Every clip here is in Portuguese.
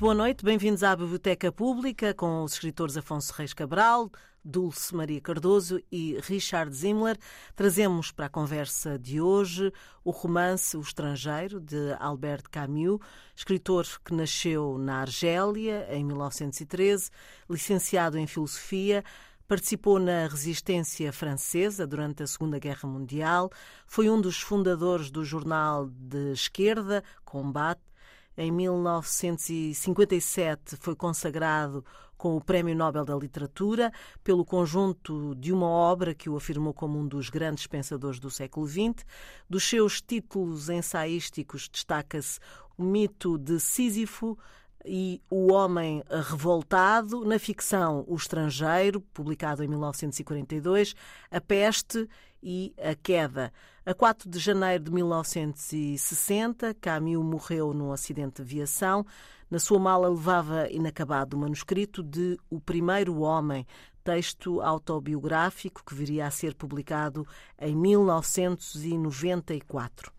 Muito boa noite, bem-vindos à Biblioteca Pública com os escritores Afonso Reis Cabral, Dulce Maria Cardoso e Richard Zimmler. Trazemos para a conversa de hoje o romance O Estrangeiro, de Albert Camus, escritor que nasceu na Argélia em 1913, licenciado em Filosofia, Participou na resistência francesa durante a Segunda Guerra Mundial, foi um dos fundadores do jornal de esquerda Combate. Em 1957 foi consagrado com o Prémio Nobel da Literatura pelo conjunto de uma obra que o afirmou como um dos grandes pensadores do século XX. Dos seus títulos ensaísticos destaca-se o mito de Sísifo, e O Homem Revoltado, na ficção O Estrangeiro, publicado em 1942, A Peste e A Queda. A 4 de janeiro de 1960, Camus morreu num acidente de aviação. Na sua mala levava inacabado o manuscrito de O Primeiro Homem, texto autobiográfico que viria a ser publicado em 1994.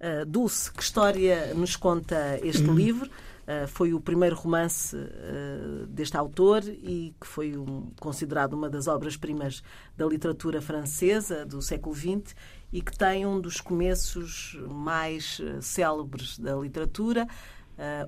Uh, Dulce, que história nos conta este uhum. livro? Uh, foi o primeiro romance uh, deste autor e que foi um, considerado uma das obras-primas da literatura francesa do século XX e que tem um dos começos mais uh, célebres da literatura.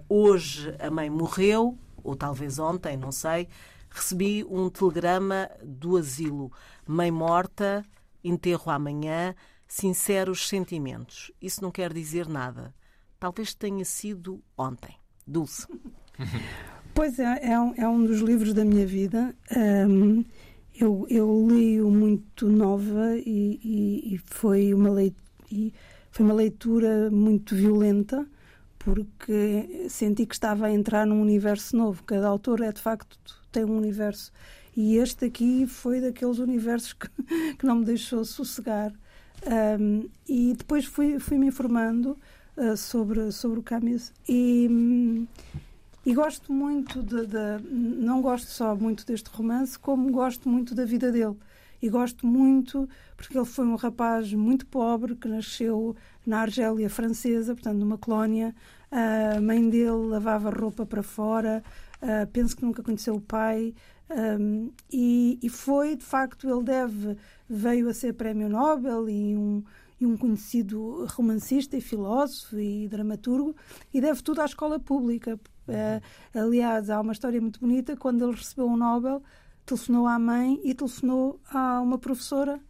hoje a mãe morreu, ou talvez ontem, não sei. Recebi um telegrama do asilo. Mãe morta, enterro amanhã sinceros sentimentos. Isso não quer dizer nada. Talvez tenha sido ontem. Dulce. Pois é, é um, é um dos livros da minha vida. Um, eu, eu li-o muito nova e, e, e foi, uma leitura, e foi uma leitura muito violenta porque senti que estava a entrar num universo novo. Cada autor é de facto tem um universo e este aqui foi daqueles universos que, que não me deixou sossegar. Um, e depois fui, fui me informando uh, sobre, sobre o Camus e, e gosto muito de, de, Não gosto só muito deste romance, como gosto muito da vida dele. E gosto muito porque ele foi um rapaz muito pobre que nasceu na Argélia francesa, portanto, numa colónia. A mãe dele lavava roupa para fora, uh, penso que nunca conheceu o pai. Um, e, e, foi, de facto, ele deve, veio a ser prémio Nobel e um, e um conhecido romancista e filósofo e dramaturgo, e deve tudo à escola pública. Uh, aliás, há uma história muito bonita, quando ele recebeu o um Nobel, telefonou à mãe e telefonou a uma professora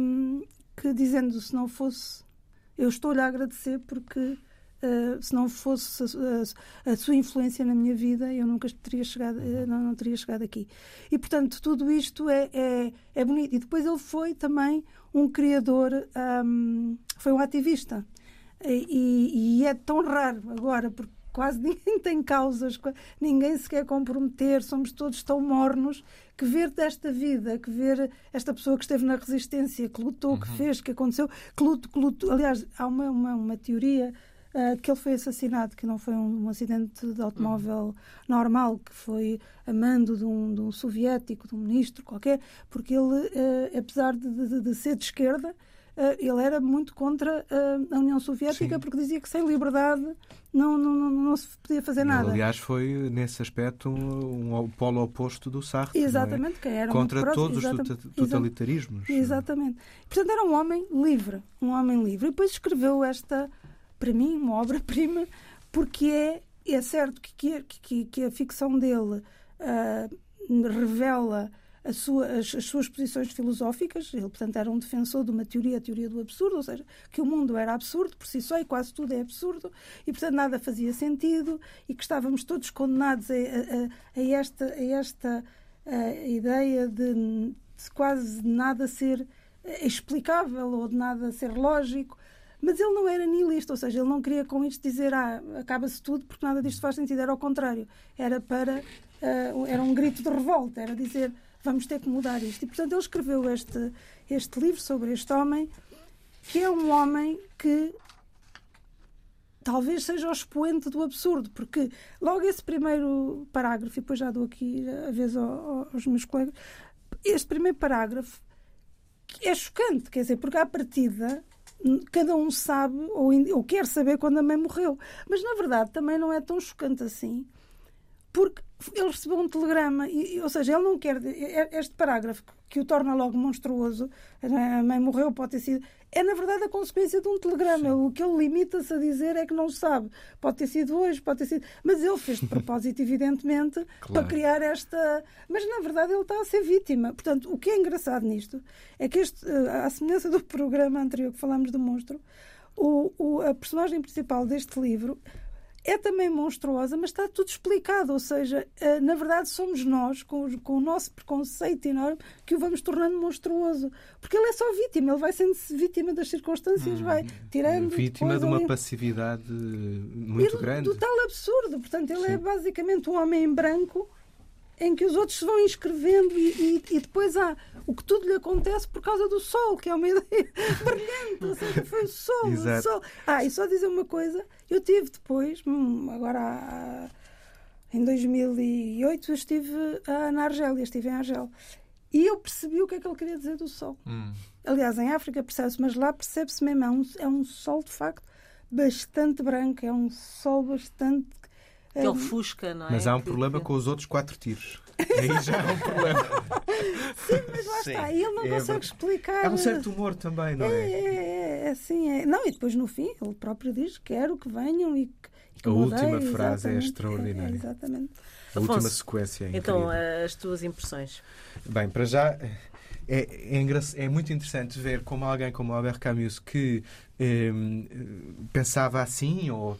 um, que dizendo se não fosse eu estou-lhe a agradecer porque Uh, se não fosse a, a, a, sua influência na minha vida, eu nunca teria chegado, uh, não, não, teria chegado aqui. E, portanto, tudo isto é, é, é bonito. E depois ele foi também um criador, um, foi um ativista. E, e, é tão raro agora, porque quase ninguém tem causas, ninguém se quer comprometer, somos todos tão mornos, que ver desta vida, que ver esta pessoa que esteve na resistência, que lutou, uhum. que fez, que aconteceu, que lutou, que lutou. Aliás, há uma, uma, uma teoria uh, que ele foi assassinado, que não foi um, um acidente de automóvel uhum. normal, que foi a mando de um, de um soviético, de um ministro qualquer, porque ele, uh, apesar de, de, de, ser de esquerda, Uh, ele era muito contra uh, a União Soviética Sim. porque dizia que sem liberdade não, não, não, não se podia fazer ele, nada. Aliás, foi nesse aspecto um, um polo oposto do Sartre. É? Exatamente, é? que era contra todos os totalitarismos. Exatamente. Portanto, era um homem livre, um homem livre. E depois escreveu esta para mim, uma obra-prima, porque é, é certo que, que, que a ficção dele uh, revela sua, as, as, suas posições filosóficas. Ele, portanto, era um defensor de uma teoria, a teoria do absurdo, ou seja, que o mundo era absurdo por si só e quase tudo é absurdo e, portanto, nada fazia sentido e que estávamos todos condenados a, a, a esta, a esta a ideia de, de quase nada ser explicável ou de nada ser lógico mas ele não era nihilista, ou seja, ele não queria com isto dizer ah, acaba-se tudo porque nada disto faz sentido. Era ao contrário. Era para. Uh, era um grito de revolta, era dizer vamos ter que mudar isto. E, portanto, ele escreveu este, este livro sobre este homem, que é um homem que talvez seja o expoente do absurdo, porque logo esse primeiro parágrafo, e depois já dou aqui a vez aos meus colegas, este primeiro parágrafo é chocante, quer dizer, porque à partida cada um sabe ou, ou quer saber quando a mãe morreu. Mas na verdade também não é tão chocante assim, porque ele recebeu um telegrama, e, ou seja, ele não quer. Este parágrafo que o torna logo monstruoso, a mãe morreu, pode ter sido. É na verdade a consequência de um telegrama. Sim. O que ele limita-se a dizer é que não sabe. Pode ter sido hoje, pode ter sido. Mas ele fez de propósito, evidentemente, claro. para criar esta. Mas na verdade ele está a ser vítima. Portanto, o que é engraçado nisto é que, este, à semelhança do programa anterior que falámos do monstro, o, o, a personagem principal deste livro é também monstruosa, mas está tudo explicado. Ou seja, eh, na verdade, somos nós, com, o nosso preconceito enorme, que o vamos tornando monstruoso. Porque ele é só vítima, ele vai sendo vítima das circunstâncias, hum, vai tirando. Vítima de uma ali... passividade muito do, grande. Do tal absurdo. Portanto, ele é Sim. é basicamente um homem em branco em que os outros se vão inscrevendo e, e, e, depois há o que tudo lhe acontece por causa do sol, que é uma ideia brilhante, ou seja, foi o sol, o sol. Ah, e só dizer uma coisa, eu tive depois, hum, agora em 2008, eu estive na Argélia, estive em Argel, e eu percebi o que é que ele queria dizer do sol. Hum. Aliás, em África percebe-se, mas lá percebe-se mesmo, é um, é um sol de facto bastante branco, é um sol bastante que ele fusca, não é? Mas há um problema com os outros quatro tiros. Aí já é um problema. Sim, mas lá Sim. está. E ele não é consegue explicar. Há um certo humor também, não é? É, é, é assim. É. Não, e depois no fim ele próprio diz: quero que venham e que. a última frase é extraordinária. É, exatamente. A Afonso, última sequência é Então, as tuas impressões. Bem, para já é, é, é, muito interessante ver como alguém como Albert Camus, que pensava assim, ou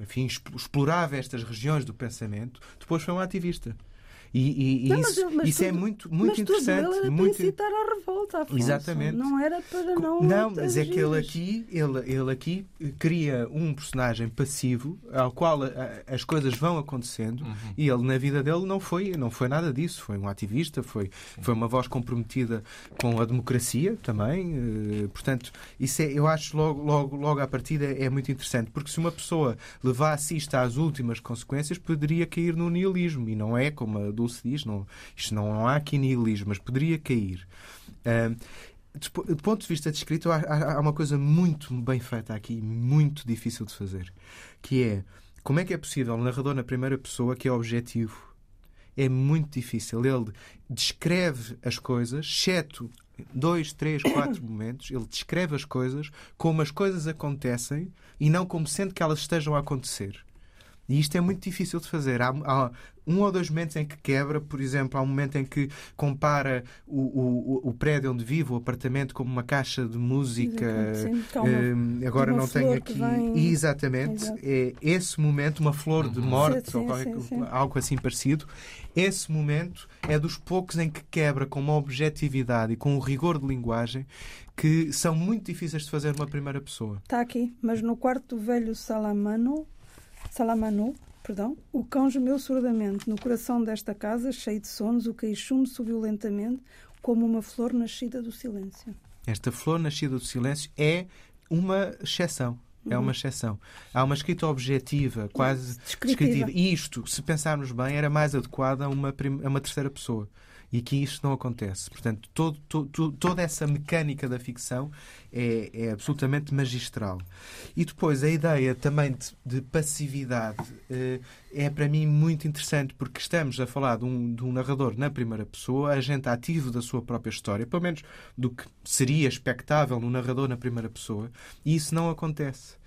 enfim, explorava estas regiões do pensamento, depois foi um ativista. E, e, não, isso, mas, mas isso é tudo, é muito, muito mas interessante. Tudo era muito... para incitar à revolta, Afonso. Exatamente. Não era para não. Não, mas é que ele aqui, ele, ele aqui cria um personagem passivo ao qual a, as coisas vão acontecendo uhum. e ele na vida dele não foi, não foi nada disso. Foi um ativista, foi, foi uma voz comprometida com a democracia também. Uh, portanto, isso é, eu acho logo, logo, logo à partida é muito interessante, porque se uma pessoa levasse isto às últimas consequências, poderia cair no nihilismo e não é como a Dulce diz, não, isto não, não há aqui nihilismo, mas poderia cair. Uh, do ponto de vista de escrita, há, há uma coisa muito bem feita aqui, muito difícil de fazer, que é como é que é possível um narrador na primeira pessoa que é objetivo? É muito difícil. Ele descreve as coisas, exceto dois, três, quatro momentos, ele descreve as coisas como as coisas acontecem e não como sendo que elas estejam a acontecer. E isto é muito difícil de fazer. Há, há, um ou dois momentos em que quebra, por exemplo, há um momento em que compara o, o, o prédio onde vive, o apartamento, como uma caixa de música. Sim, uh, agora não tenho aqui. Vem... Exatamente. Exato. É esse momento, uma flor de uhum. morte, sim, ou qualquer, sim, algo assim parecido. Esse momento é dos poucos em que quebra com uma objetividade e com um rigor de linguagem que são muito difíceis de fazer numa primeira pessoa. Está aqui, mas no quarto do velho Salamano Salamanu, perdão, o cão gemeu surdamente. No coração desta casa, cheio de sonos, o queixume subiu lentamente, como uma flor nascida do silêncio. Esta flor nascida do silêncio é uma exceção. É uma uhum. exceção. Há uma escrita objetiva, quase descritiva. E isto, se pensarmos bem, era mais adequada a uma, a uma terceira pessoa e aqui isto não acontece. Portanto, todo, todo, toda essa mecânica da ficção é, é, absolutamente magistral. E depois a ideia também de, de passividade eh, é para mim muito interessante porque estamos a falar de um, de um narrador na primeira pessoa, agente ativo da sua própria história, pelo menos do que seria expectável no narrador na primeira pessoa, e isso não acontece.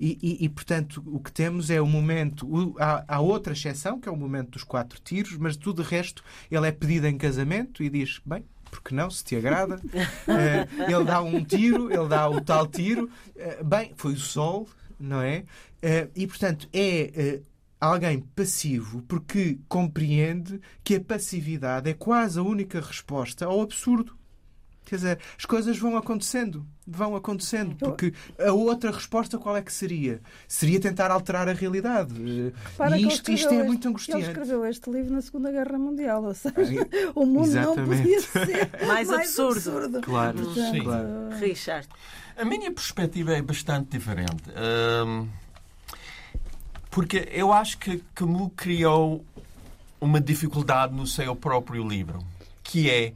E, e, e, portanto, o que temos é o momento. O, há, há, outra exceção, que é o momento dos quatro tiros, mas tudo o resto ele é pedido em casamento e diz: bem, porque não, se te agrada. uh, ele dá um tiro, ele dá o tal tiro. Uh, bem, foi o sol, não é? Uh, e, portanto, é alguém passivo porque compreende que a passividade é quase a única resposta ao absurdo. Quer dizer, as coisas vão acontecendo, vão acontecendo, porque a outra resposta qual é que seria? Seria tentar alterar a realidade. Repara e isto, isto é este, muito angustiante. Ele escreveu este livro na Segunda Guerra Mundial, ou seja, o mundo Exatamente. não podia ser mais, mais absurdo. absurdo. Claro, Portanto, Sim. claro. Richard. A minha perspectiva é bastante diferente. Um, porque eu acho que Camus criou uma dificuldade no seu próprio livro, que é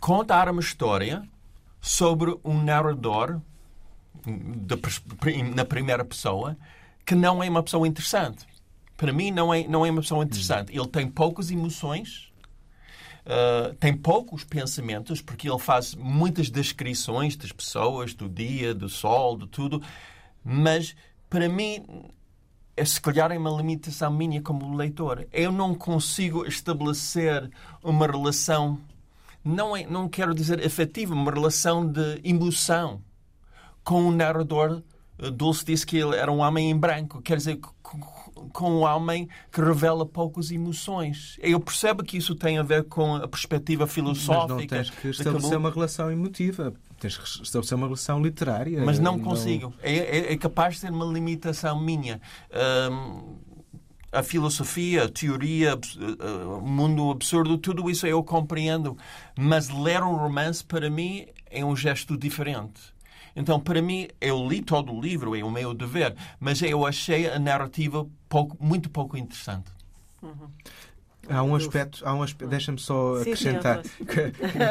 contar uma história sobre um narrador na primeira pessoa que não é uma pessoa interessante. Para mim, não é, não é uma pessoa interessante. Ele tem poucas emoções, uh, tem poucos pensamentos, porque ele faz muitas descrições das pessoas, do dia, do sol, de tudo. Mas, para mim, é, se calhar é uma limitação minha como leitor. Eu não consigo estabelecer uma relação, não, é, não quero dizer afetiva, uma relação de emoção com o narrador. Dulce disse que ele era um homem em branco, quer dizer, com um homem que revela poucas emoções. Eu percebo que isso tem a ver com a perspectiva filosófica. Mas não tens que estabelecer uma relação emotiva. Tens que estabelecer uma relação literária. Mas não, não... consigo. É, é, é, capaz de ser uma limitação minha. Um, a filosofia, a teoria, o mundo absurdo, tudo isso eu compreendo. Mas ler um romance, para mim, é um gesto diferente. Então, para mim, eu li todo o livro, é o meu dever, mas eu achei a narrativa pouco, muito pouco interessante. Uhum. Há um aspecto, há um aspecto deixa-me só acrescentar. Sim,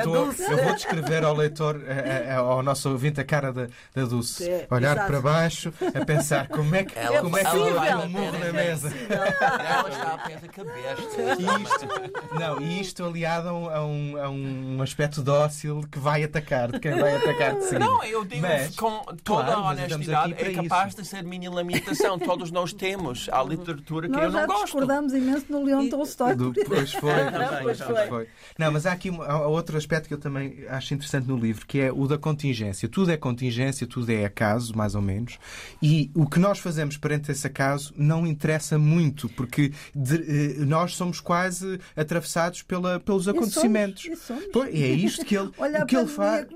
eu, eu vou descrever ao leitor, a, a, ao nosso ouvinte, a cara da, da Dulce. É, Olhar exato. para baixo, a pensar como é que, ela, como é que ela vai um murro na mesa. Ela está a pensar que besta. Isto, não, e isto aliado a um, a um aspecto dócil que vai atacar, de quem vai atacar de cima. Não, eu digo mas, com toda claro, a honestidade, é capaz isso. de ser minha limitação. Todos nós temos a literatura que nós eu não gosto. Nós discordamos imenso no Leão Tolstói pois foi. pois foi. Não, mas há aqui há outro aspecto que eu também acho interessante no livro, que é o da contingência. Tudo é contingência, tudo é acaso, mais ou menos. E o que nós fazemos perante esse acaso não interessa muito, porque de, eh, nós somos quase atravessados pela, pelos acontecimentos. E somos, e somos. é isto que ele, o que ele faz.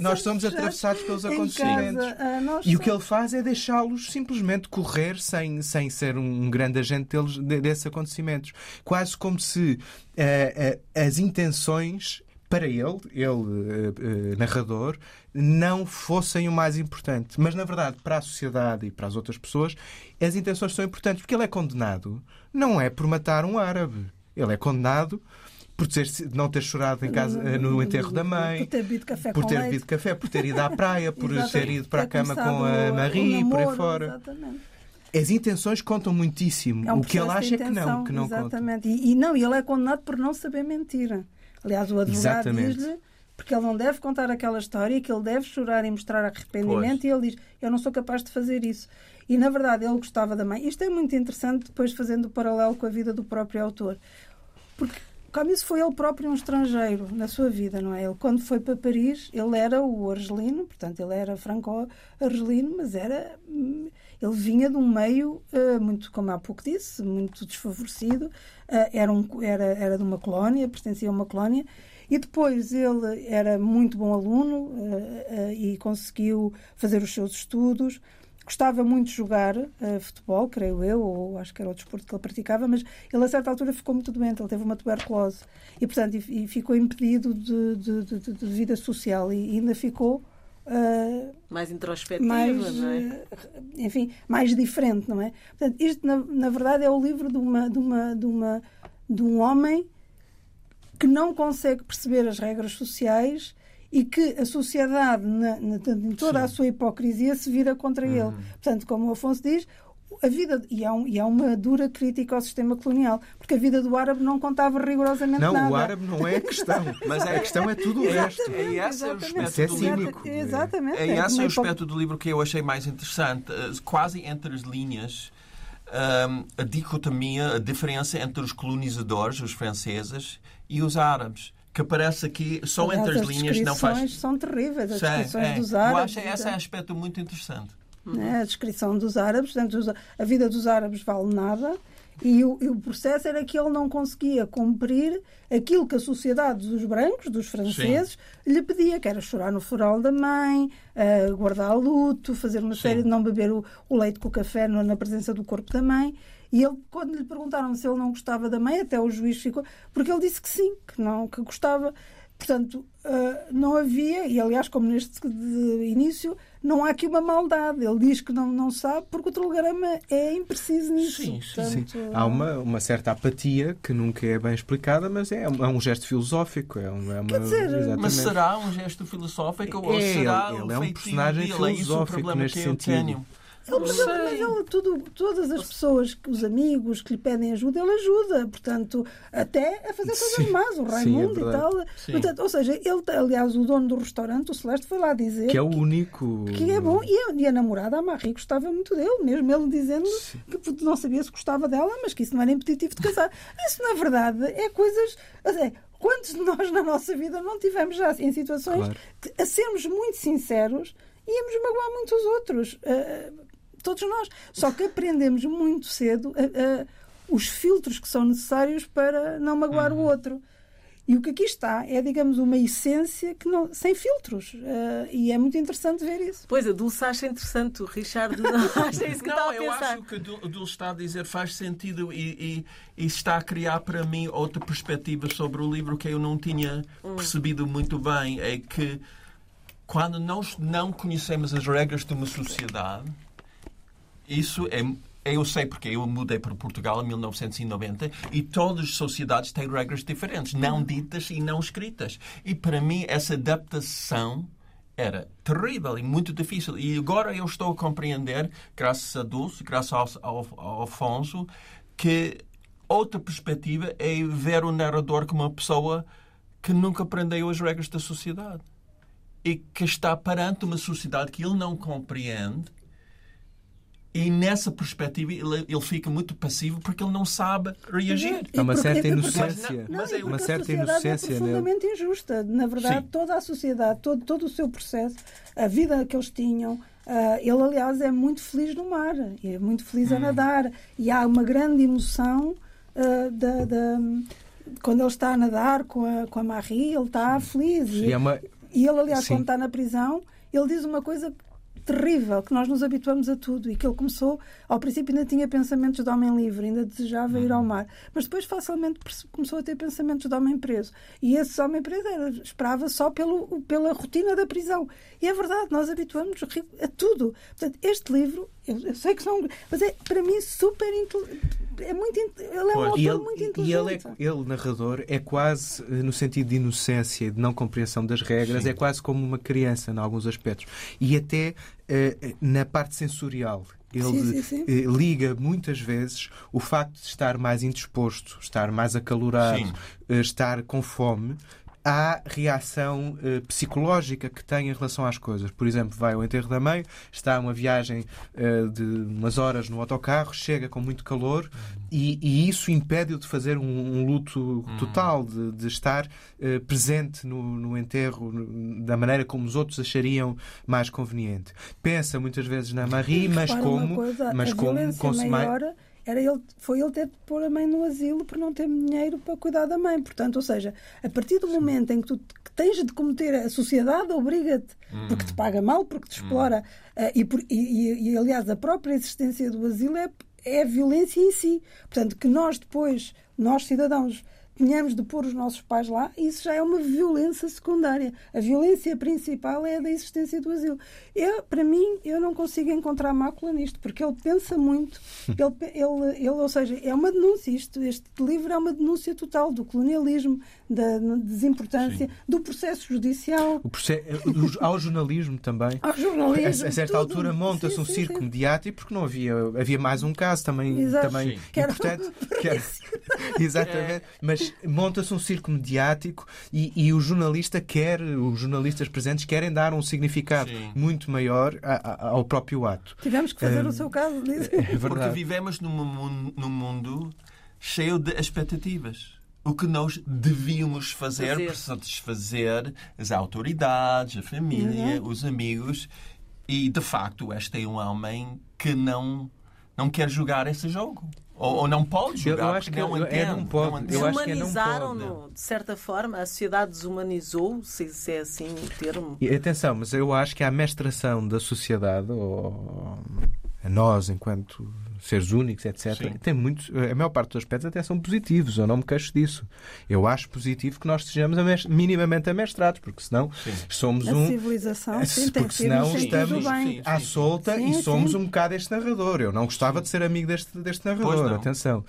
nós somos atravessados pelos acontecimentos. Casa, e o que ele faz é deixá-los simplesmente correr sem, sem ser um grande agente deles, desses acontecimentos. Quase como se uh, as intenções para ele, ele uh, narrador, não fossem o mais importante. Mas, na verdade, para a sociedade e para as outras pessoas, as intenções são importantes, porque ele é condenado não é por matar um árabe. Ele é condenado por ter, não ter chorado em casa, no enterro da mãe, por ter bebido café, por ter bebido café, por ter ido à praia, por ter ido para a cama com a Marie e por aí fora. Exatamente. As intenções contam muitíssimo. É um o que ele acha que não, que não Exatamente. E, e, não, ele é condenado por não saber mentir. Aliás, o advogado diz-lhe porque ele não deve contar aquela história, que ele deve chorar e mostrar arrependimento, pois. e ele diz: Eu não sou capaz de fazer isso. E na verdade ele gostava da mãe. Isto é muito interessante, depois fazendo o paralelo com a vida do próprio autor. Porque Camus foi ele próprio um estrangeiro na sua vida, não é? Ele, quando foi para Paris, ele era o argelino, portanto, ele era franco-argelino, mas era hum, ele vinha de um meio uh, muito, como há pouco disse, muito desfavorecido. Uh, era, um, era, era de uma colónia, pertencia a uma colónia. E depois ele era muito bom aluno uh, e conseguiu fazer os seus estudos. Gostava muito de jogar futebol, creio eu, ou acho que era o desporto que ele praticava, mas ele a certa altura ficou muito doente, ele teve uma tuberculose e, portanto, e ficou impedido de, de, de, de, vida social e ainda ficou Uh, mais introspectiva, mais, não é? Uh, enfim, mais diferente, não é? Portanto, isto, na, na verdade, é o livro de, uma, de, uma, de, uma, de um homem que não consegue perceber as regras sociais e que a sociedade, na, na, em toda Sim. a sua hipocrisia, se vira contra uhum. ele. Portanto, como o Afonso diz, a vida, e há, um, e há uma dura crítica ao sistema colonial, porque a vida do árabe não contava rigorosamente não, nada. Não, o árabe não é a questão, mas a questão é tudo o resto. É esse o aspecto é do livro. Exatamente. É esse é o aspecto do livro que eu achei mais interessante, eh, quase entre as linhas. Um, a dicotomia, a diferença entre os colonizadores, os franceses, e os árabes que aparece aqui só Aliás, entre as, as linhas não faz. são terríveis, as descrições é, dos árabes. Eu acho esse é um aspecto muito interessante. Né? A descrição dos árabes, portanto, a vida dos árabes vale nada. E o, e o, processo era que ele não conseguia cumprir aquilo que a sociedade dos brancos, dos franceses, Sim. lhe pedia, que era chorar no floral da mãe, uh, guardar luto, fazer uma Sim. série de não beber o, o leite com o café no, na presença do corpo da mãe. E ele, quando lhe perguntaram se ele não gostava da mãe, até o juiz ficou, porque ele disse que sim, que não, que gostava. Portanto, uh, não havia, e aliás, como neste início, não há aqui uma maldade. Ele diz que não, não sabe porque o telegrama é impreciso nisso. Sim, Portanto, sim. Há uma, uma certa apatia que nunca é bem explicada, mas é, é um gesto filosófico. É uma, é uma, Quer dizer, mas será um gesto filosófico ou é, será ele, ele é um personagem filosófico neste sentido. Ele, mas, ele, mas ele, tudo, todas as pessoas, os amigos que lhe pedem ajuda, ele ajuda. Portanto, até a fazer coisas más, o Raimundo Sim, é e tal. Portanto, ou seja, ele, aliás, o dono do restaurante, o Celeste, foi lá dizer que é o único. Que é bom. E a, e a namorada, a Marie, gostava muito dele, mesmo ele dizendo Sim. que não sabia se gostava dela, mas que isso não era impeditivo de casar. Isso, na verdade, é coisas. Assim, quantos de nós na nossa vida não tivemos já em situações claro. que, a sermos muito sinceros, íamos magoar muitos outros. Uh, todos nós. Só que aprendemos muito cedo a, a, os filtros que são necessários para não magoar uhum. o outro. E o que aqui está é, digamos, uma essência que não, sem filtros. Uh, e é muito interessante ver isso. Pois, a Dulce acha interessante, o Richard não acha isso que não, está a eu acho que a Dulce está a dizer faz sentido e, e, e, está a criar para mim outra perspectiva sobre o livro que eu não tinha hum. percebido muito bem. É que quando nós não conhecemos as regras de uma sociedade, isso é eu sei porque eu mudei para Portugal em 1990 e todas as sociedades têm regras diferentes, não ditas e não escritas. E para mim essa adaptação era terrível e muito difícil. E agora eu estou a compreender, graças a Dulce, graças ao, ao, ao Afonso, que outra perspectiva é ver o narrador como uma pessoa que nunca aprendeu as regras da sociedade e que está perante uma sociedade que ele não compreende e nessa perspectiva ele, ele, fica muito passivo porque ele não sabe reagir. Há uma certa inocência. Não, não, uma certa inocência. É profundamente nele. injusta. Na verdade, Sim. toda a sociedade, todo, todo o seu processo, a vida que eles tinham, uh, ele, aliás, é muito feliz no mar, é muito feliz hum. a nadar. E há uma grande emoção uh, da, da, quando ele está a nadar com a, com a Marie, ele está feliz. E, é uma... e ele, aliás, Sim. quando está na prisão, ele diz uma coisa terrível que nós nos habituamos a tudo e que ele começou, ao princípio ainda tinha pensamentos de homem livre, ainda desejava ir ao uhum. mar, mas depois facilmente começou a ter pensamentos de homem preso. E esse homem preso era, esperava só pelo, pela rotina da prisão. E é verdade, nós habituamos a tudo. Portanto, este livro, eu, eu sei que são. Mas é, para mim, super. É muito, ele é um autor ele, muito inteligente. E ele, é, ele, narrador, é quase, eh, no sentido de inocência e de não compreensão das regras, Sim. é quase como uma criança, em alguns aspectos. E até uh, na parte sensorial. Ele sim, sim, sim. Eh, liga muitas vezes o facto de estar mais indisposto, estar mais acalorado, estar com fome, à reação uh, psicológica que tem em relação às coisas. Por exemplo, vai ao enterro da mãe, está uma viagem uh, de umas horas no autocarro, chega com muito calor e, e isso impede-o de fazer um, um luto hum. total, de, de estar uh, presente no, no enterro no, da maneira como os outros achariam mais conveniente. Pensa muitas vezes na Marie, mas como, coisa, mas como maior era ele, foi ele ter de pôr a mãe no asilo por não ter dinheiro para cuidar da mãe. Portanto, ou seja, a partir do momento em que tu que tens de cometer, a sociedade obriga-te, hum. porque te paga mal, porque te explora, hum. uh, e, por, e, e, aliás, a própria existência do asilo é, é a violência em si. Portanto, que nós depois, nós cidadãos, tenhamos de pôr os nossos pais lá, isso já é uma violência secundária. A violência principal é a da existência do asilo. Eu, para mim, eu não consigo encontrar mácula nisto, porque ele pensa muito, ele, ele, ele, ou seja, é uma denúncia, isto, este livro é uma denúncia total do colonialismo, da desimportância, Sim. do processo judicial. O processo, ao jornalismo também. Ao jornalismo. A, certa tudo. altura monta-se um sim, circo sim. mediático porque não havia, havia mais um caso também, Exato. também importante. Que era, exatamente. É. Mas monta-se um circo mediático e, e, o jornalista quer, os jornalistas presentes querem dar um significado Sim. muito maior a, a, ao próprio ato. Tivemos que fazer um, o seu caso disso. É Porque vivemos num, num mundo cheio de expectativas o que nós devíamos fazer, fazer. para satisfazer as autoridades, a família, uhum. os amigos. E, de facto, este é um homem que não, não quer jogar esse jogo. Ou, ou, não pode jogar, eu acho que não, entende, é, não pode. Não Desumanizaram-no, de certa forma, a sociedade desumanizou, se, se é assim o termo. E, atenção, mas eu acho que a amestração da sociedade, ou a nós, enquanto seres únicos, etc. Sim. Tem muito, a maior parte dos aspectos até são positivos, eu não me queixo disso. Eu acho positivo que nós sejamos minimamente amestrados, porque senão Sim. somos A um. civilização, sim, tem porque senão estamos. Sim, à solta Sim, e somos sim. um bocado este narrador. Eu não gostava de ser amigo deste, deste narrador, atenção.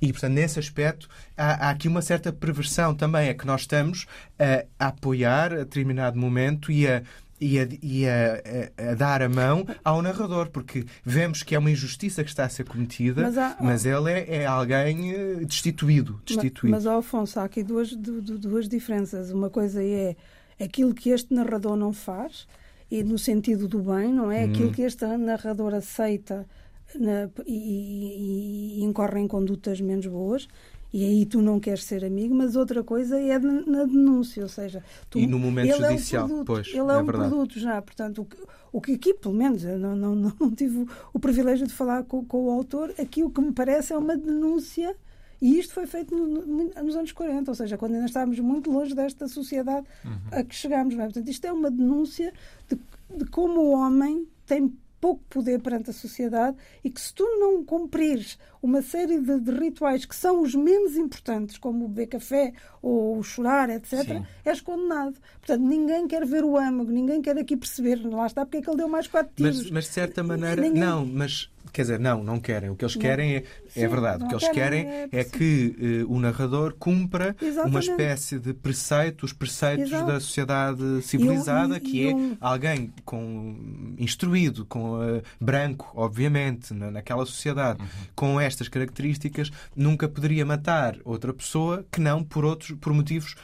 E, portanto, nesse aspecto, há, há aqui uma certa perversão também. É que nós estamos a, a apoiar a determinado momento e a. E, a, e a- a- a dar a mão ao narrador, porque vemos que é uma injustiça que está a ser cometida, Mas mas, há- ele é, é alguém eh, destituído. destituído. Mas, ó, Alfonso, há aqui duas, du- du- duas diferenças. Uma coisa é aquilo que este narrador não faz, e no sentido do bem, não é? Aquilo que este narrador aceita na- e, e- e incorre em condutas menos boas. E aí tu não queres ser amigo, mas outra coisa é na denúncia, ou seja, tu, E no momento ele judicial, é um produto, pois, ele é é, um verdade. produto já, portanto, o que, o que aqui, pelo menos, eu não, não, não, tive o, o privilégio de falar com, com o autor, aqui o que me parece é uma denúncia e isto foi feito no- no- nos anos 40, ou seja, quando ainda estávamos muito longe desta sociedade a que chegámos. É? Portanto, isto é uma denúncia de, de como o homem tem pouco poder perante a sociedade e que se tu não cumprires uma série de, de rituais que são os menos importantes, como o beber café ou o chorar, etc., Sim. és condenado. Portanto, ninguém quer ver o âmago, ninguém quer aqui perceber, lá está, porque é que ele deu mais quatro tiros. Mas, mas de certa maneira, Ninguém- não, mas quer dizer, não, não querem. O que eles querem é, é Sim, verdade. O que eles querem, querem é é, que eh, o narrador cumpra uma Exatamente. espécie de preceito, os preceitos Exato. da sociedade civilizada, e que é um- alguém com instruído, com eh, branco, obviamente, na, naquela sociedade, Uhum. com estas características, nunca poderia matar outra pessoa que não por outros, por motivos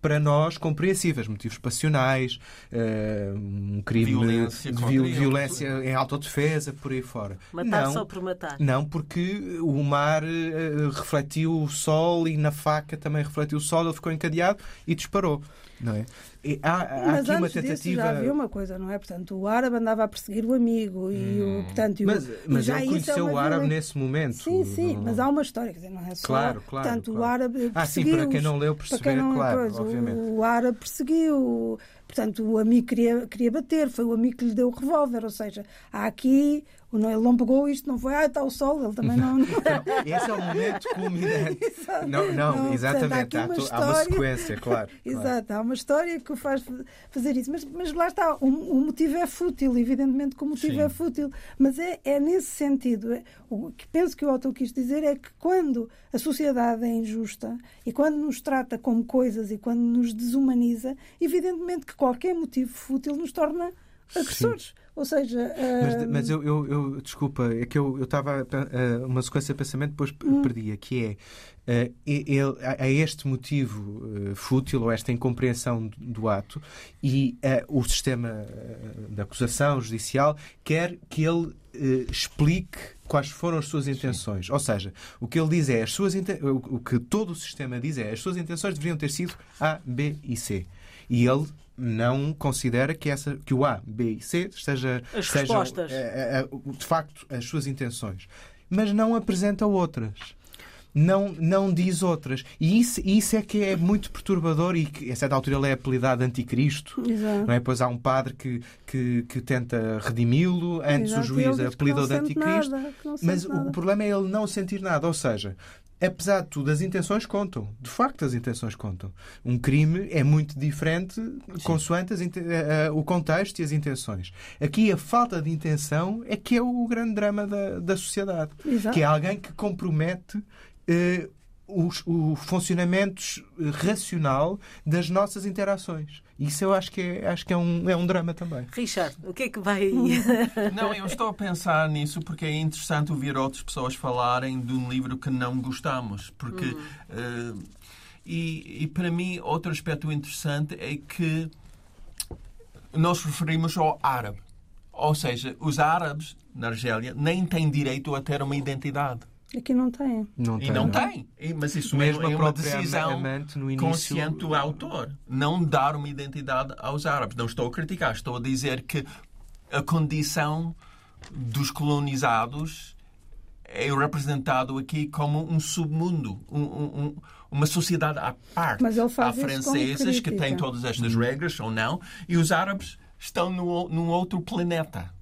para nós compreensíveis, motivos passionais, eh, um crime Violência de viol- ele. violência em autodefesa, por aí fora. Matar não, só por matar. não, porque o mar eh, refletiu o sol e na faca também refletiu o sol, ele ficou encadeado e disparou. Não é? E há, há Mas aqui uma antes disso tentativa. já havia uma coisa, não é? Portanto, o árabe andava a perseguir o amigo e o, portanto, e o- Hum. Mas, mas já ele é conheceu uma o árabe violência. nesse momento. Sim, sim, Não- mas há uma história, quer dizer, não é só. Claro, claro, Portanto, o claro. árabe Ah, sim, para quem não leu perceber, claro, coisa, obviamente. O árabe perseguiu. Portanto, o amigo queria, queria bater, foi o amigo que lhe deu o revólver. Ou seja, há aqui. O não- Ele não pegou isto, não foi, ah, está o sol, ele também não. Esse é o momento culminante. Exato. Não, não, Não, exatamente. Há, uma to- há uma história. sequência, claro. claro. Exato, há uma história que o faz fazer isso. Mas, mas lá está, o, o motivo é fútil, evidentemente que o motivo Sim. é fútil. Mas é, é nesse sentido. é- o que penso que o autor quis dizer é que quando a sociedade é injusta e quando nos trata como coisas e quando nos desumaniza, evidentemente que qualquer motivo fútil nos torna agressores. Ou seja, Mas, mas eu, eu, eu- desculpa, é que eu estava a uma sequência de pensamento depois Hum. perdia, que é eh, ele, a, a este motivo eh, fútil ou esta incompreensão do, do ato e eh, o sistema de acusação judicial quer que ele explique quais foram as suas intenções. Ou seja, o que ele diz é as suas o que todo o sistema diz é as suas intenções deveriam ter sido A, B e C. E ele não considera que, essa, que o A, B e C esteja, As sejam, eh, eh, eh, de facto, as suas intenções. Mas não apresenta outras. Não, não diz outras. E isso, isso é que é muito perturbador e que, a certa altura, ele é apelidado de anticristo. Exato. Não é? Pois há um padre que, que, que tenta redimi-lo, antes Exato, o juiz apelidou de anticristo. nada, Mas nada. o problema é ele não sentir nada. Ou seja, apesar de tudo, as intenções contam. De facto, as intenções contam. Um crime é muito diferente consoante as eh, o contexto e as intenções. Aqui, a falta de intenção é que é o grande drama da, da sociedade. Exato. Que é alguém que compromete eh, os, o funcionamento racional das nossas interações. Isso eu acho que é, acho que é, um, é um drama também. Richard, o que é que vai. Não, eu estou a pensar nisso porque é interessante ouvir outras pessoas falarem de um livro que não gostamos. Porque. eh, e, e para mim, outro aspecto interessante é que nós referimos ao árabe. Ou seja, os árabes na Argélia nem têm direito a ter uma identidade. Aqui não tem. Não E não têm. E- Mas isso Mesmo mesmo é a uma decisão amante no início- consciente do autor. Não dar uma identidade aos árabes. Não estou a criticar. Estou a dizer que a condição dos colonizados é representado aqui como um submundo, um- um- um- uma sociedade à parte. Mas ele faz Há franceses que têm todas estas regras ou não, e os árabes estão no, num outro planeta.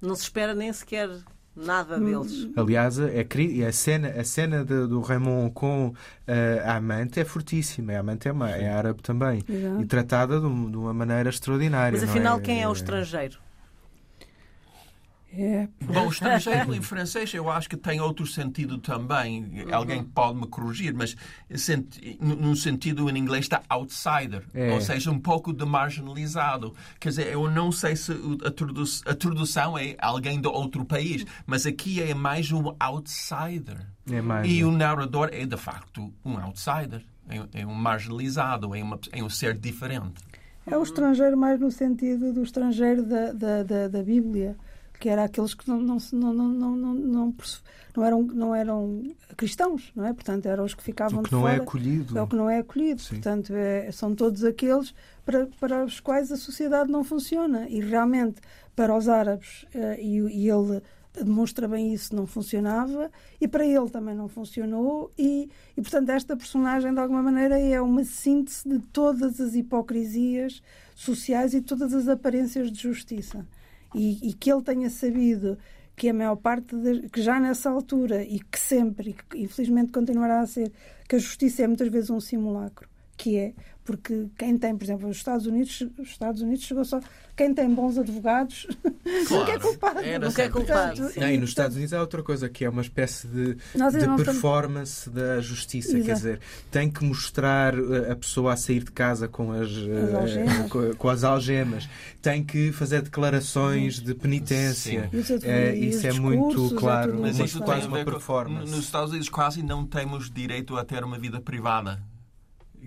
Não se espera nem sequer Nada deles. Aliás, é, a cena, a cena de- do Raymond com eh, a amante é fortíssima. A amante é, uma, é árabe também. Exato. E tratada de, de uma maneira extraordinária. Mas não afinal, quem é o estrangeiro? É, Bom, o estrangeiro em francês eu acho que tem outro sentido também. Alguém pode me corrigir, mas senti- num sentido em inglês está outsider, É. ou seja, um pouco de marginalizado. Quer dizer, eu não sei se a, tradu a tradução é alguém de outro país, mas aqui é mais um outsider. É mais, e é. o narrador é de facto um outsider, é, é um marginalizado, é, uma, é um ser diferente. é o estrangeiro mais no sentido do estrangeiro da, da, da, da Bíblia, que era aqueles que não, não, não, não, não, não, não, eram, não eram cristãos, não é? Portanto, eram os que ficavam O que de não é fora. acolhido. É o que não é acolhido. Sim. Portanto, é- são todos aqueles para, para os quais a sociedade não funciona. E realmente, para os árabes, eh, e, e ele demonstra bem isso, não funcionava, e para ele também não funcionou. E, e, portanto, esta personagem, de alguma maneira, é uma síntese de todas as hipocrisias sociais e todas as aparências de justiça. E, e que ele tenha sabido que a maior parte, das- que já nessa altura e que sempre, e que infelizmente continuará a ser, que a justiça é muitas vezes um simulacro, que é, porque quem tem, por exemplo, os Estados Unidos, os Estados Unidos chegou só, quem tem bons advogados nunca é culpado. Era Nunca é culpado. Não, e nos Estados Unidos há outra coisa que é uma espécie de, de não estamos- performance da justiça. Quer Exato. dizer, tem que mostrar uh, a pessoa a sair de casa com as, As algemas. com, com as algemas, tem que fazer declarações de penitência. Sim. É, e isso é muito é claro, tudo Mas isso claro. quase uma performance. Nos Estados Unidos quase não temos direito a ter uma vida privada.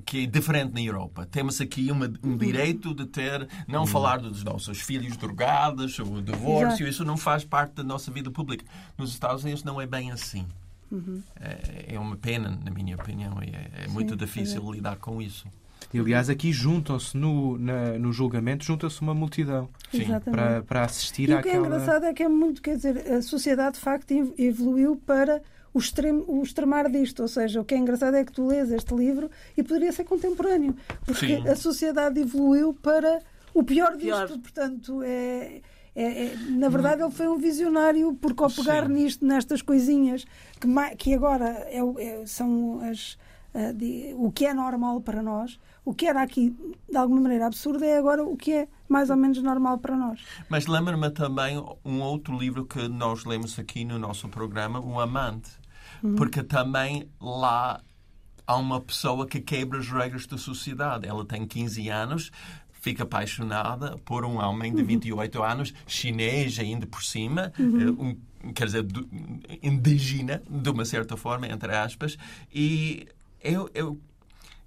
Que é diferente na Europa. Temos aqui uma- um direito de ter, não falar dos nossos filhos drogados, o divórcio, Exato. isso não faz parte da nossa vida pública. Nos Estados Unidos não é bem assim. É, é uma pena, na minha opinião, e é, é muito difícil lidar com isso. E, aliás, aqui juntam-se no, na- no julgamento, junta-se uma multidão Sim. Para, para assistir E o que é àquela. engraçado é que é muito, quer dizer, a sociedade de facto ev- evoluiu para o, extremo, o extremar disto. Ou seja, o que é engraçado é que tu lês este livro e poderia ser contemporâneo, porque Sim. a sociedade evoluiu para o pior disto. Pior. Portanto, é, é- é- na verdade, ele foi um visionário, porque ao pegar Sim. nisto, nestas coisinhas que, que agora é o- é- são as. de- o que é normal para nós, o que era aqui de alguma maneira absurdo, é agora o que é mais ou menos normal para nós. Mas lembra-me também um outro livro que nós lemos aqui no nosso programa, O Amante. Porque também lá há uma pessoa que quebra as regras da sociedade. Ela tem 15 anos, fica apaixonada por um homem de 28 anos, chinês ainda por cima, eh, um, quer dizer, do- indígena, de uma certa forma, entre aspas, e eu, eu,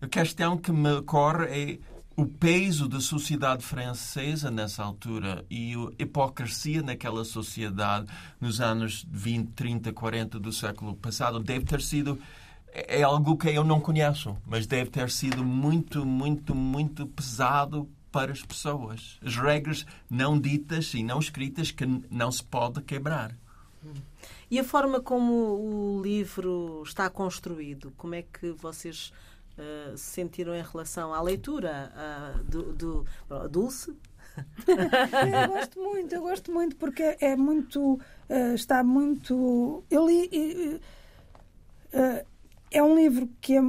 a questão que me ocorre é o peso da sociedade francesa nessa altura e a hipocrisia naquela sociedade nos anos 20, 30, 40 do século passado deve ter sido é algo que eu não conheço, mas deve ter sido muito, muito, muito pesado para as pessoas. As regras não ditas e não escritas que não se pode quebrar. E a forma como o livro está construído, como é que vocês eh, se sentiram em relação à leitura ah, do, do Dulce? Eu gosto muito, eu gosto muito porque é- é muito. eh, está muito. Eu li. é um livro que é-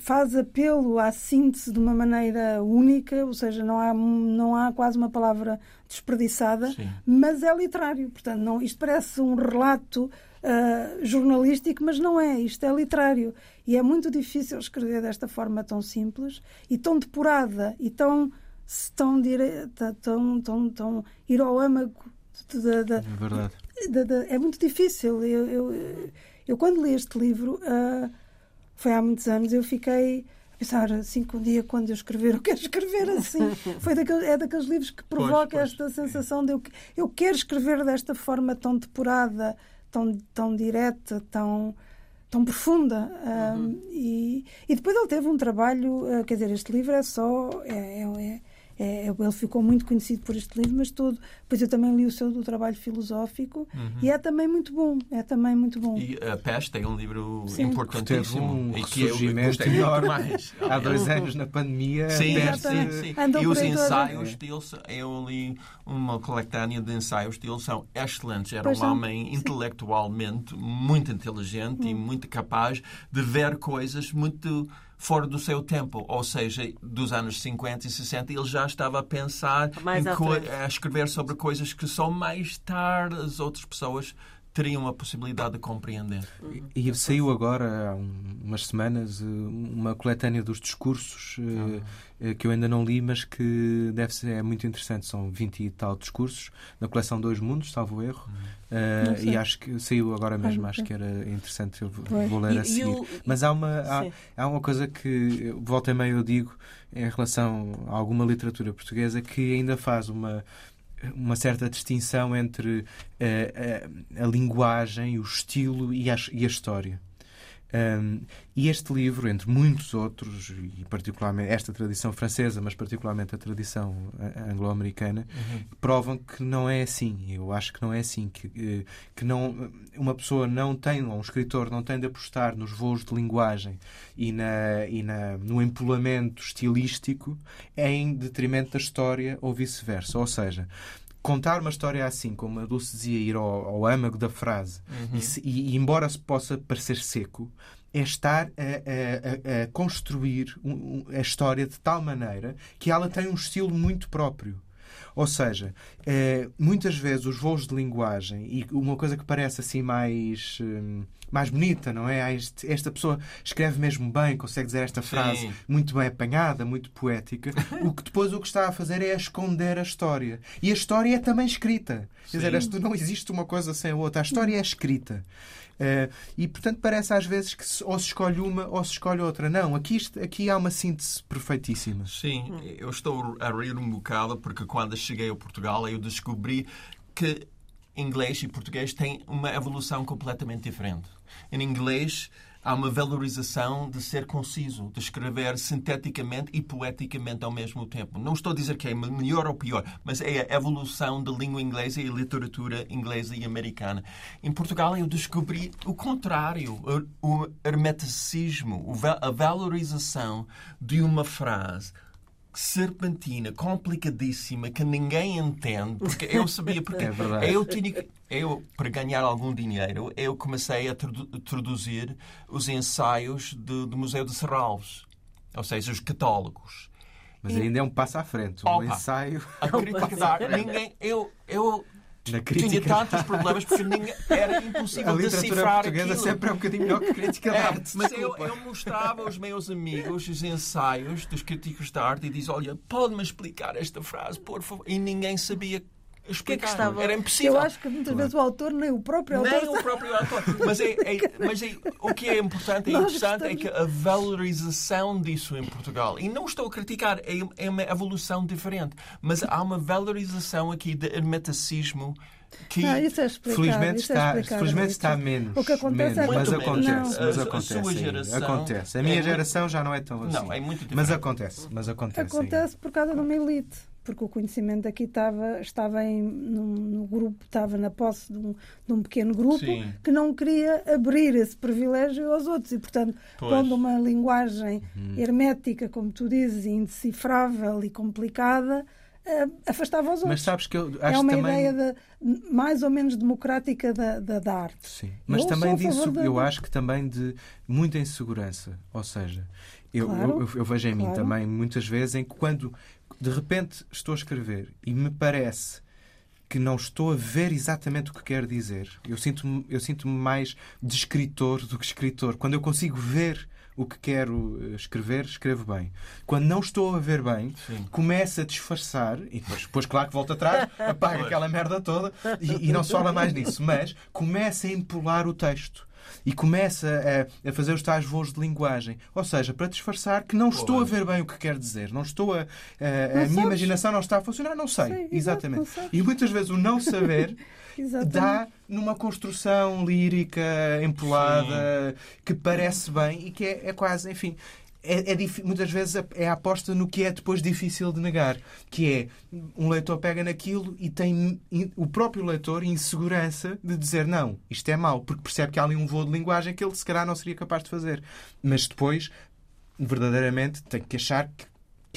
faz apelo à síntese de uma maneira única, ou seja, não há, não há quase uma palavra desperdiçada, Sim. mas é literário. Portanto, não, isto parece um relato ah, jornalístico, mas não é. Isto é literário. E é muito difícil escrever desta forma tão simples e tão depurada e tão, tão direta, tão, tão, tão ir ao âmago da, da, É verdade. da- da- é muito difícil. Eu, eu, eu quando li este livro, ah, foi há muitos anos, eu fiquei a pensar assim que um dia, quando eu escrever, eu quero escrever assim. Foi daquele, é daqueles livros que provoca pois, esta sensação de eu, eu quero escrever desta forma tão depurada, tão, tão direta, tão tão profunda Ah, e, e depois ele teve um trabalho ah, quer dizer este livro é só é, é, é, ele ficou muito conhecido por este livro, mas todo. Depois eu também li o seu do trabalho filosófico Uhum. e é também muito bom. É também muito bom. E a Peste é um livro Sim. importantíssimo. Teve um e que eu enorme. mais. Há dois anos, na pandemia, Sim, sim, peste- sim. Andou E os ensaios dele, eu li uma coletânea de ensaios dele, são excelentes. Era Pois um homem sim. intelectualmente muito inteligente Hum. e muito capaz de ver coisas muito fora do seu tempo, ou seja, dos anos 50 e 60, ele já estava a pensar Mais em a escrever sobre coisas que só mais tarde as outras pessoas teriam a possibilidade de compreender. E saiu agora, há um- umas semanas, eh, uma coletânea dos discursos eh, que eu ainda não li, mas que deve ser é muito interessante. São 20 e tal discursos na coleção Dois Mundos, salvo erro. Sei. e acho que saiu agora mesmo. Ah, Acho que era interessante. Eu vou, Pois. vou ler E- a e seguir. o- Mas há uma, há, há uma coisa que, eu, volta e meia, eu digo em relação a alguma literatura portuguesa que ainda faz uma uma certa distinção entre eh, a, a linguagem, o estilo e a, e a história. Um, e este livro, entre muitos outros, e particularmente esta tradição francesa, mas particularmente a tradição a- anglo-americana, provam que não é assim. Eu acho que não é assim. Que, eh, que não, uma pessoa não tem, ou um escritor não tem de apostar nos voos de linguagem e, na, e na, no empolamento estilístico em detrimento da história ou vice-versa. Ou seja, contar uma história assim, como a Dulce dizia, ir ao, ao âmago da frase, e, se- e- e embora se possa parecer seco, é estar a, a- a- construir um- a história de tal maneira que ela tem um estilo muito próprio. Ou seja, eh, muitas vezes os voos de linguagem e uma coisa que parece assim mais, hum, mais bonita, não é? Ah, esta pessoa escreve mesmo bem, consegue dizer esta frase Sim. muito bem apanhada, muito poética. o que depois o que está a fazer é esconder a história. E a história é também escrita. Quer dizer, não existe uma coisa sem a outra. A história é escrita. Eh, e, portanto, parece às vezes que se- ou se escolhe uma ou se escolhe outra. Não, aqui, aqui há uma síntese perfeitíssima. Sim, eu estou a rir um bocado porque quando cheguei a Portugal eu descobri que inglês e português têm uma evolução completamente diferente. Em inglês há uma valorização de ser conciso, de escrever sinteticamente e poeticamente ao mesmo tempo. Não estou a dizer que é melhor ou pior, mas é a evolução da língua inglesa e literatura inglesa e americana. Em Portugal eu descobri o contrário, o hermeticismo, a valorização de uma frase serpentina, complicadíssima, que ninguém entende, porque eu sabia, porque É verdade. eu tinha que- eu, para ganhar algum dinheiro, eu comecei a tradu- traduzir os ensaios do, do Museu de Serralves, ou seja, os catálogos. Mas ainda é um passo à frente. Um Opa. ensaio A crítica de arte, ninguém, eu, eu na tinha crítica. tantos problemas porque ninguém, era impossível A literatura decifrar portuguesa aquilo. sempre é um bocadinho melhor que crítica de É, arte. mas eu, eu mostrava aos meus amigos os ensaios dos críticos de arte e diz: Olha, pode-me explicar esta frase, por favor. E ninguém sabia explicar. estava- Era impossível. Eu acho que muitas vezes o autor, nem o próprio autor, Nem o próprio autor. Mas, é, é- mas é- o que é importante, é Nós interessante é estamos- que a valorização disso em Portugal, e não estou a criticar, é, é uma evolução diferente, mas há uma valorização aqui de hermeticismo que. Não, isso é. Felizmente isso é está, felizmente está menos. O que acontece menos, é que- mas Muito acontece, menos. mas Não. A- a acontece. sua ainda. geração acontece. A é minha muito- geração já não é tão assim. Não, é muito diferente. Mas acontece, mas acontece. Acontece por causa de uma elite, porque o conhecimento aqui estava, estava em, num, no grupo, estava na posse de um, de um pequeno grupo Sim. que não queria abrir esse privilégio aos outros e, portanto, Pois. pondo uma linguagem Uhum. hermética, como tu dizes, indecifrável e complicada, eh, afastava os Mas outros. sabes que eu acho é uma também... ideia de- mais ou menos democrática da, da, da arte. Sim. Mas Eu também disso, da- eu acho que também de muita insegurança. Ou seja, eu, Claro, eu, eu vejo em mim claro. também muitas vezes em que quando de repente estou a escrever e me parece que não estou a ver exatamente o que quero dizer. Eu sinto-me eu sinto mais de escritor do que escritor. Quando eu consigo ver o que quero eh, escrever, escrevo bem. Quando não estou a ver bem, Sim. começa a disfarçar e depois, depois claro que volta atrás, apaga aquela merda toda e, e não se fala mais disso, mas começa a empolar o texto. E começa a, a fazer os tais voos de linguagem. Ou seja, para disfarçar que não estou a ver bem o que quer dizer. Não estou a. a- a minha sabes. imaginação não está a funcionar. Não sei. Sim, exato, exatamente. não e muitas vezes o não saber Exatamente. dá numa construção lírica, empolada, que parece bem e que é, é quase, enfim. É, é muitas vezes é a aposta no que é depois difícil de negar, que é um leitor pega naquilo e tem o próprio leitor insegurança de dizer não, isto é mau, porque percebe que há ali um voo de linguagem que ele se calhar não seria capaz de fazer. Mas depois, verdadeiramente, tem que achar que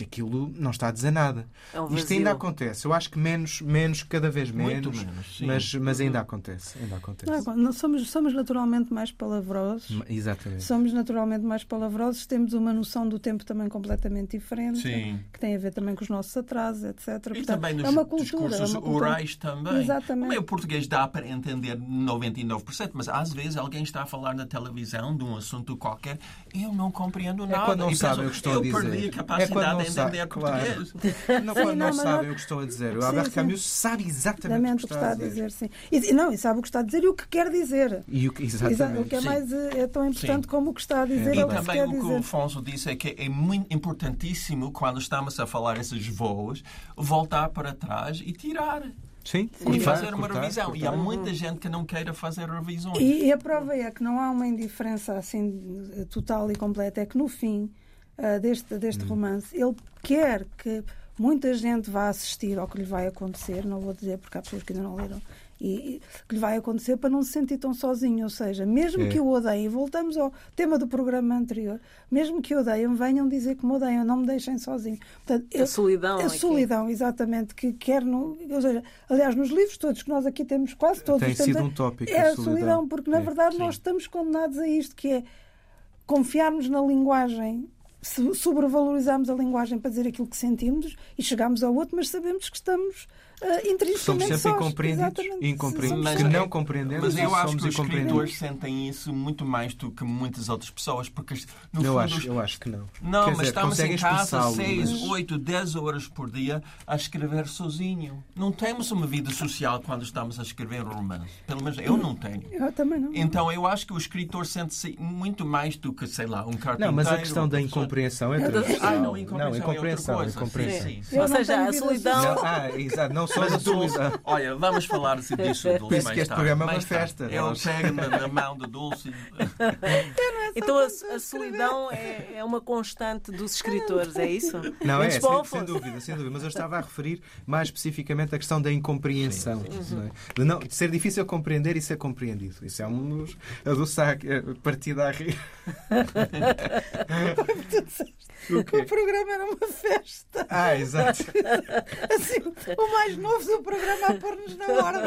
que aquilo não está a dizer nada. É um Isto ainda acontece. Eu acho que menos, menos cada vez menos, menos mas, mas ainda acontece. Ainda acontece. Não, não, somos, somos naturalmente mais palavrosos. Exatamente. Somos naturalmente mais palavrosos. Temos uma noção do tempo também completamente diferente, sim. que tem a ver também com os nossos atrasos, etc. E Portanto, também nos é uma cultura, discursos é uma cultura. orais também. Exatamente. O meio português dá para entender 99%, mas às vezes alguém está a falar na televisão de um assunto qualquer e eu não compreendo nada. É quando não sabe o que estou a dizer. Eu perdi a capacidade de entender português. Não, quando não, não sabem não... o que estou a dizer. O Albert Camus sabe exatamente o que está a dizer. sim. E, não, e sabe o que está a dizer e o que quer dizer. E o que, exatamente. O que é, mais, é tão importante sim. como o que está a dizer. É, e também o que o Afonso disse é que é muito importantíssimo, quando estamos a falar esses voos, voltar para trás e tirar. Sim, e fazer uma cortar, revisão. Cortar. E há muita gente que não queira fazer revisões. E, e, a prova é que não há uma indiferença assim total e completa. É que no fim uh, deste, deste hum. romance, ele quer que muita gente vá assistir ao que lhe vai acontecer, não vou dizer porque há pessoas que ainda não leram, e, que lhe vai acontecer para não se sentir tão sozinho. Ou seja, mesmo é. que o odeiem, voltamos ao tema do programa anterior, mesmo que o odeiem, venham dizer que me odeiam, não me deixem sozinho. Portanto, eu, a solidão. A solidão, exatamente, que quer no. Ou seja, aliás, nos livros todos que nós aqui temos, quase todos. Tem sido um tópico. É a solidão, porque na é. verdade Sim. nós estamos condenados a isto, que é confiarmos na linguagem sobrevalorizamos a linguagem para dizer aquilo que sentimos e chegamos ao outro, mas sabemos que estamos uh, intrinsecamente Somos sempre sós. incompreendidos, incompreendidos mas, que não compreendemos. Mas eu acho que os escritores sentem isso muito mais do que muitas outras pessoas, porque no eu fundo, acho, eu acho que não. Não, Quer mas dizer, estamos em casa 6, 8, 10 horas por dia a escrever sozinho. Não temos uma vida social quando estamos a escrever um romance. Pelo menos eu não tenho. Eu também não. Então eu acho que o escritor sente-se muito mais do que, sei lá, um carpinteiro. Não, mas a questão da incompreensão é outra ah, não, incompreensão, não, incompreensão, é incompreensão. Sim, sim. Ou seja, a solidão. Não, ah, exato, não só a solidão. Olha, vamos falar assim disso, Dulce. Penso mais que este tarde. programa é uma festa. Eu pego na, na mão do Dulce. Então a, a solidão é, é, uma constante dos escritores, é isso? Não, é, sem, sem, dúvida, sem dúvida. Mas eu estava a referir mais especificamente a questão da incompreensão. Sim, não é? de, não, de ser difícil compreender e ser compreendido. Isso é um dos. A Dulce partida a rir. O, o, programa era uma festa. Ah, exato. Assim, o mais novo do programa a pôr-nos na ordem.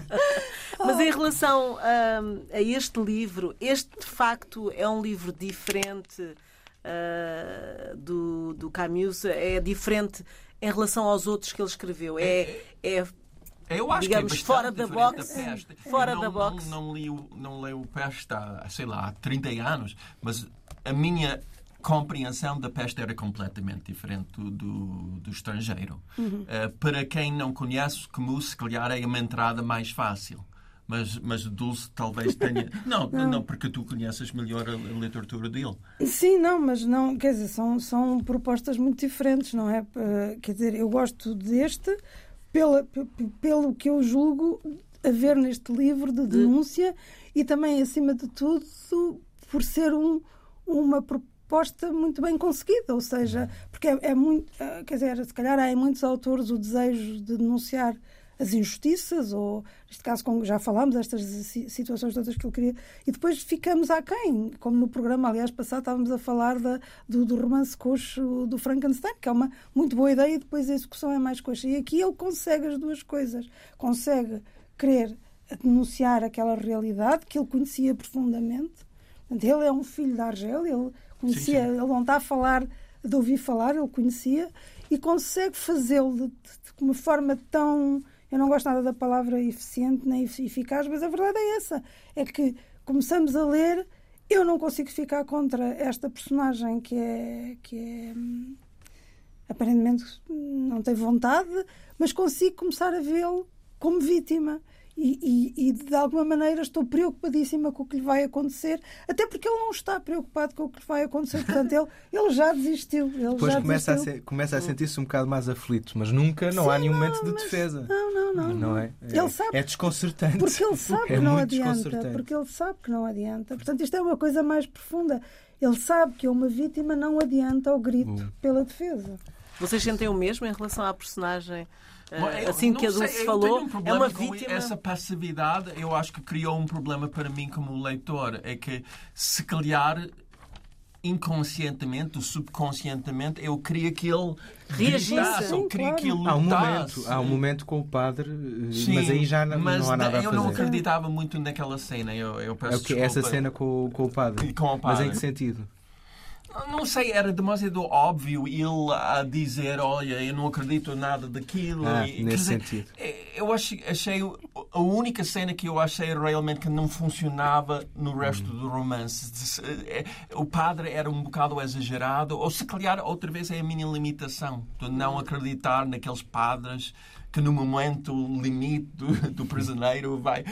Mas em relação a, a, este livro, este de facto é um livro diferente uh, do, do Camus, é diferente em relação aos outros que ele escreveu. É, é eu acho digamos, que é fora da box. Da peste. Fora não, da box. Não, não, li o, não li o Peste há, sei lá, há 30 anos, mas a minha compreensão da peste era completamente diferente do, do, do estrangeiro. Uhum. Uh, para quem não conhece, Camus, se calhar é uma entrada mais fácil. Mas, mas Dulce talvez tenha. Não, não, não, porque tu conheces melhor a, a literatura dele. Sim, não, mas não, quer dizer, são, são propostas muito diferentes, não é? Uh, quer dizer, eu gosto deste pela, pelo que eu julgo haver neste livro de denúncia e também, acima de tudo, por ser um, uma proposta muito bem conseguida, ou seja, porque é, é, muito, eh, quer dizer, se calhar há em muitos autores o desejo de denunciar as injustiças, ou neste caso, como já falámos, estas situações todas que ele queria, e depois ficamos aquém, como no programa, aliás, passado estávamos a falar da, do, do, romance coxo do Frankenstein, que é uma muito boa ideia, e depois a execução é mais coxa. E aqui ele consegue as duas coisas, consegue querer denunciar aquela realidade que ele conhecia profundamente. Portanto, ele é um filho da Argélia, ele conhecia, sim, sim. ele não está a falar de ouvir falar, ele conhecia e consegue fazê-lo de, de, de, uma forma tão. Eu não gosto nada da palavra eficiente nem eficaz, mas a verdade é essa: é que começamos a ler, eu não consigo ficar contra esta personagem que é. Que é hum, aparentemente não tem vontade, mas consigo começar a vê-lo como vítima. E, e, e, de alguma maneira estou preocupadíssima com o que lhe vai acontecer, até porque ele não está preocupado com o que lhe vai acontecer, portanto ele, ele já desistiu. Ele Depois já começa, desistiu. A ser, começa a sentir-se um bocado mais aflito, mas nunca, não Sim, há nenhum não, momento de mas- defesa. Não, não, não. Não é? É, Ele sabe- é desconcertante. Porque ele sabe É que não adianta. Porque ele sabe que não adianta. Portanto, isto é uma coisa mais profunda. Ele sabe que uma vítima não adianta ao grito Hum. pela defesa. Vocês sentem o mesmo em relação à personagem? Eh, Bom, eu assim que a Dulce eu falou, um é uma vítima. Essa passividade, eu acho que criou um problema para mim como leitor. É que, se calhar, inconscientemente, ou subconscientemente, eu queria que ele Reagisse. Sim, queria claro. que ele Há um lutasse. momento, há um momento com o padre, eh, Sim, mas aí já não, mas não há nada a eu fazer. não acreditava muito naquela cena. Eu, eu peço É essa cena com, o- com o padre. Com o Mas em padre. que sentido? Não sei, era demasiado óbvio ele a dizer: Olha, eu não acredito em nada daquilo. Ah, E, nesse dizer, sentido. eh, Eu achei, achei a única cena que eu achei realmente que não funcionava no resto Hum. do romance. Eh, O padre era um bocado exagerado, ou se calhar outra vez é a minha limitação de não acreditar naqueles padres que no momento limite do, do prisioneiro vai.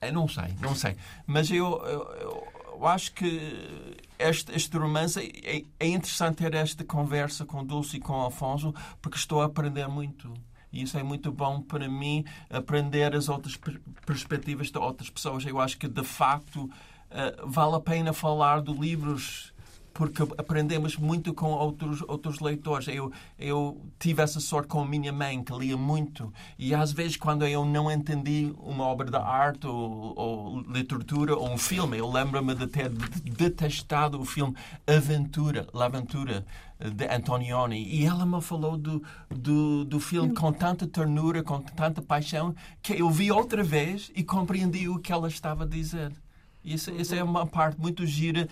Eu não sei, não sei. Mas eu, eu- eu acho que este, este romance é, é interessante ter esta conversa com Dulce e com Alfonso porque estou a aprender muito. E isso é muito bom para mim, aprender as outras per- perspectivas de outras pessoas. Eu acho que, de facto, eh, vale a pena falar de livros porque aprendemos muito com outros, outros leitores. Eu, eu tive essa sorte com a minha mãe, que lia muito. E às vezes, quando eu não entendi uma obra de arte ou, ou literatura ou um filme, eu lembro-me de ter detestado o filme Aventura, La Aventura, de Antonioni. E ela me falou do, do, do filme com tanta ternura, com tanta paixão, que eu vi outra vez e compreendi o que ela estava a dizer. Isso, isso é uma parte muito gira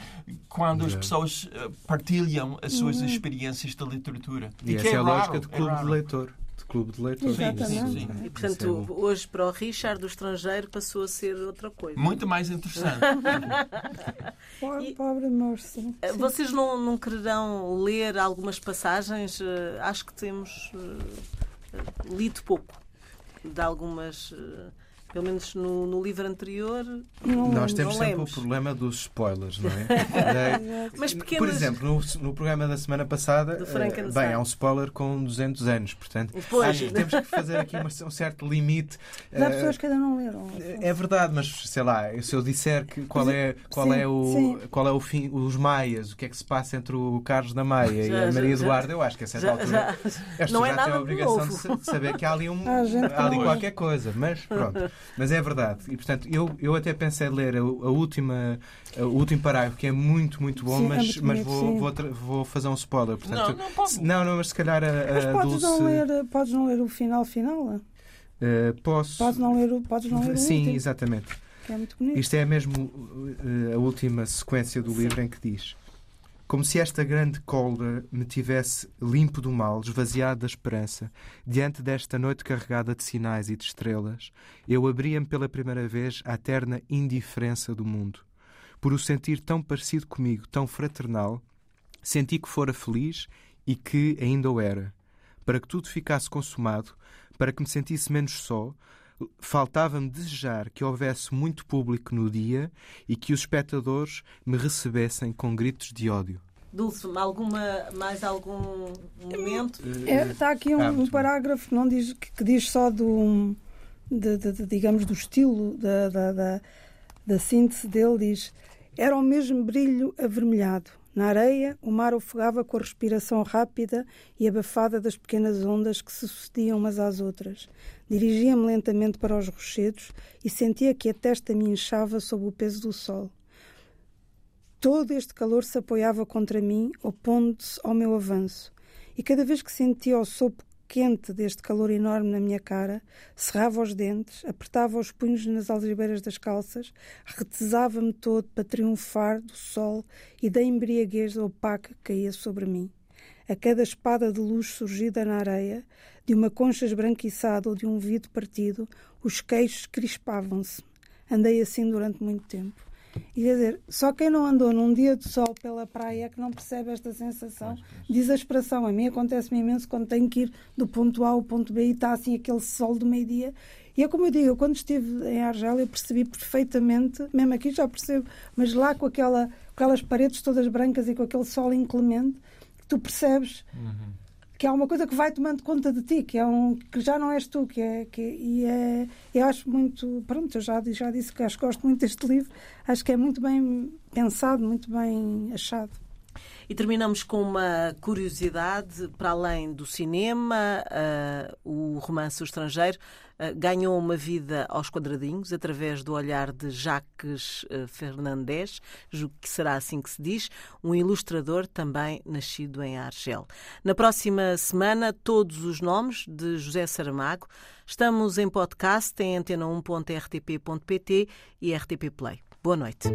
quando as Yeah. pessoas eh, partilham as suas experiências da literatura. E, que essa é, a raro, lógica de é clube de raro. leitor. De clube de leitor. Exatamente. Sim, sim, sim. E, é portanto, bom. hoje para o Richard, do estrangeiro, passou a ser outra coisa. Muito mais interessante. Pobre, E- pobre Mercy. Eh, Vocês não, não quererão ler algumas passagens? Eh, Acho que temos eh, lido pouco de algumas. eh, Pelo menos no, no livro anterior. Não Nós temos Não sempre lemos. o problema dos spoilers, não é? Mas Por pequenas. exemplo, no, no programa da semana passada, Do eh, bem, há um spoiler com 200 anos, portanto, Pois. acho que temos que fazer aqui uma- um certo limite. Mas há Eh, pessoas que ainda não leram. É verdade, mas sei lá, se eu disser que qual é, qual Sim, é, o, sim. qual é o fim, os Maias, o que é que se passa entre o Carlos da Maia e Já, a Maria já, já. Eduarda, eu acho que a certa Já- altura já- não é têm nada a obrigação de, novo. sa- de saber que há ali, um, Há ali qualquer coisa, mas pronto. Mas é verdade. E portanto, eu, eu até pensei em ler a, a última, o último parágrafo, que é muito, muito bom, Sim, é mas, muito mas bonito, vou, sim. vou, vou fazer um spoiler. Portanto, não, não pode. não, não, mas se calhar a, Mas a podes, Dulce. não ler, podes não ler o final final? eh, posso. Podes não ler o, podes não ler o Sim, último, exatamente. é muito bonito. Isto é mesmo uh, a última sequência do livro em que diz: Como se esta grande cólera me tivesse limpo do mal, esvaziado da esperança, diante desta noite carregada de sinais e de estrelas, eu abria-me pela primeira vez à eterna indiferença do mundo. Por o sentir tão parecido comigo, tão fraternal, senti que fora feliz e que ainda o era. Para que tudo ficasse consumado, para que me sentisse menos só, faltava-me desejar que houvesse muito público no dia e que os espectadores me recebessem com gritos de ódio. Dulce, alguma, mais algum momento? É, está aqui um, Ah, um parágrafo que, não diz, que, que diz só do, de- de- de- digamos, do estilo da, da, da, da síntese dele. Diz: Era o mesmo brilho avermelhado. Na areia, o mar ofegava com a respiração rápida e abafada das pequenas ondas que se sucediam umas às outras. Dirigia-me lentamente para os rochedos e sentia que a testa me inchava sob o peso do sol. Todo este calor se apoiava contra mim, opondo-se ao meu avanço. E cada vez que sentia o sopro quente deste calor enorme na minha cara, cerrava os dentes, apertava os punhos nas algibeiras das calças, retesava-me todo para triunfar do sol e da embriaguez opaca que caía sobre mim. A cada espada de luz surgida na areia, de uma concha esbranquiçada ou de um vidro partido, os queixos crispavam-se. Andei assim durante muito tempo. E quer dizer, só quem não andou num dia de sol pela praia é que não percebe esta sensação de exasperação. A mim acontece-me imenso quando tenho que ir do ponto A ao ponto B e está assim aquele sol do meio-dia E é como eu digo, eu quando estive em Argel eu percebi perfeitamente, mesmo aqui já percebo, mas lá com aquela, aquelas paredes todas brancas e com aquele sol inclemente, tu percebes uhum. Que há uma coisa que vai tomando conta de ti, que é um que já não és tu, que é que e é eu acho muito, pronto, eu já já disse que acho que gosto muito deste livro, acho que é muito bem pensado, muito bem achado. E terminamos com uma curiosidade, para além do cinema, uh, o romance O Estrangeiro uh, ganhou uma vida aos quadradinhos através do olhar de Jacques uh, Fernandes, julgo que será assim que se diz, um ilustrador também nascido em Argel. Na próxima semana, todos os nomes de José Saramago. Estamos em podcast em antena1.rtp.pt e RTP Play. Boa noite.